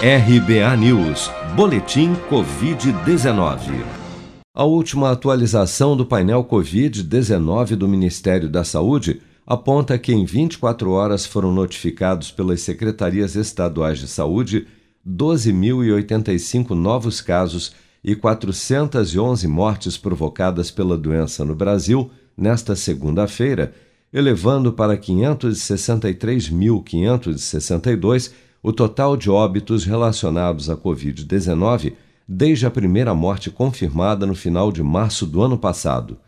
RBA News, Boletim Covid-19. A última atualização do painel Covid-19 do Ministério da Saúde aponta que em 24 horas foram notificados pelas secretarias estaduais de saúde 12.085 novos casos e 411 mortes provocadas pela doença no Brasil nesta segunda-feira, elevando para 563.562 o total de óbitos relacionados à Covid-19 desde a primeira morte confirmada no final de março do ano passado.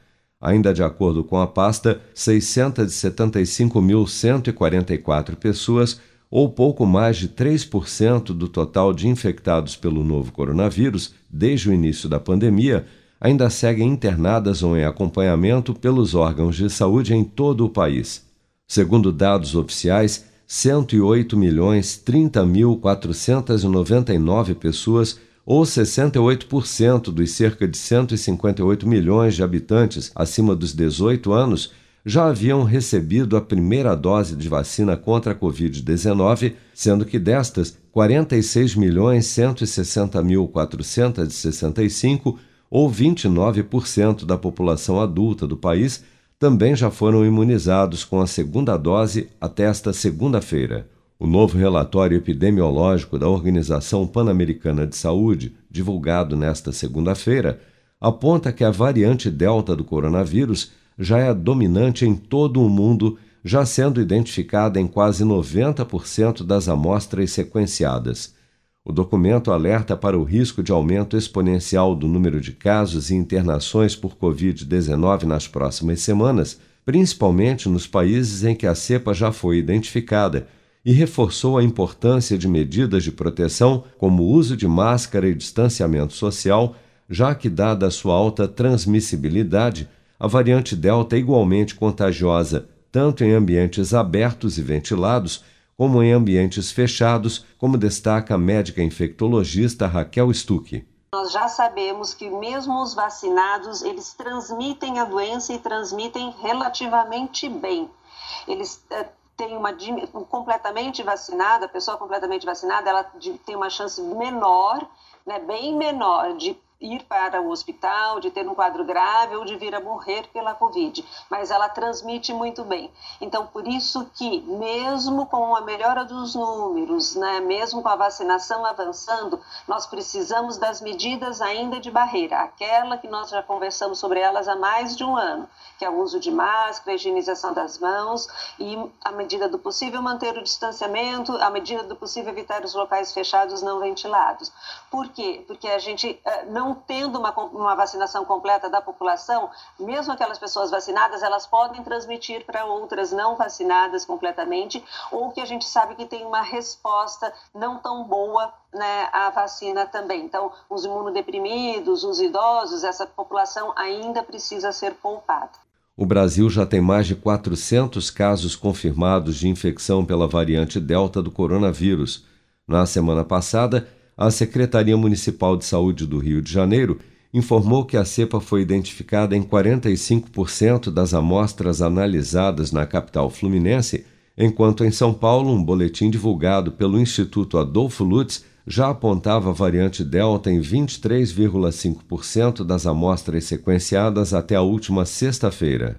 Ainda de acordo com a pasta, 675.144 pessoas, ou pouco mais de 3% do total de infectados pelo novo coronavírus desde o início da pandemia, ainda seguem internadas ou em acompanhamento pelos órgãos de saúde em todo o país. Segundo dados oficiais, 108 milhões 30 mil 499 pessoas, ou 68% dos cerca de 158 milhões de habitantes acima dos 18 anos, já haviam recebido a primeira dose de vacina contra a Covid-19, sendo que destas, 46 milhões 160 mil 465, ou 29% da população adulta do país, também já foram imunizados com a segunda dose até esta segunda-feira. O novo relatório epidemiológico da Organização Pan-Americana de Saúde, divulgado nesta segunda-feira, aponta que a variante Delta do coronavírus já é dominante em todo o mundo, já sendo identificada em quase 90% das amostras sequenciadas. O documento alerta para o risco de aumento exponencial do número de casos e internações por Covid-19 nas próximas semanas, principalmente nos países em que a cepa já foi identificada, e reforçou a importância de medidas de proteção, como o uso de máscara e distanciamento social, já que, dada a sua alta transmissibilidade, a variante Delta é igualmente contagiosa, tanto em ambientes abertos e ventilados como em ambientes fechados, como destaca a médica infectologista Raquel Stuck. Nós já sabemos que mesmo os vacinados, eles transmitem a doença e transmitem relativamente bem. Eles uh, têm uma completamente vacinada, a pessoa completamente vacinada, ela tem uma chance menor, né, bem menor de ir para o hospital, de ter um quadro grave ou de vir a morrer pela Covid, mas ela transmite muito bem. Então, por isso que, mesmo com a melhora dos números, né, mesmo com a vacinação avançando, nós precisamos das medidas ainda de barreira, aquela que nós já conversamos sobre elas há mais de um ano, que é o uso de máscara, higienização das mãos e, à medida do possível, manter o distanciamento, à medida do possível, evitar os locais fechados não ventilados. Por quê? Porque a gente uh, não não tendo uma, uma vacinação completa da população, mesmo aquelas pessoas vacinadas, elas podem transmitir para outras não vacinadas completamente, ou que a gente sabe que tem uma resposta não tão boa né, à vacina também. Então, os imunodeprimidos, os idosos, essa população ainda precisa ser poupada. O Brasil já tem mais de 400 casos confirmados de infecção pela variante Delta do coronavírus. Na semana passada, a Secretaria Municipal de Saúde do Rio de Janeiro informou que a cepa foi identificada em 45% das amostras analisadas na capital fluminense, enquanto em São Paulo um boletim divulgado pelo Instituto Adolfo Lutz já apontava a variante Delta em 23,5% das amostras sequenciadas até a última sexta-feira.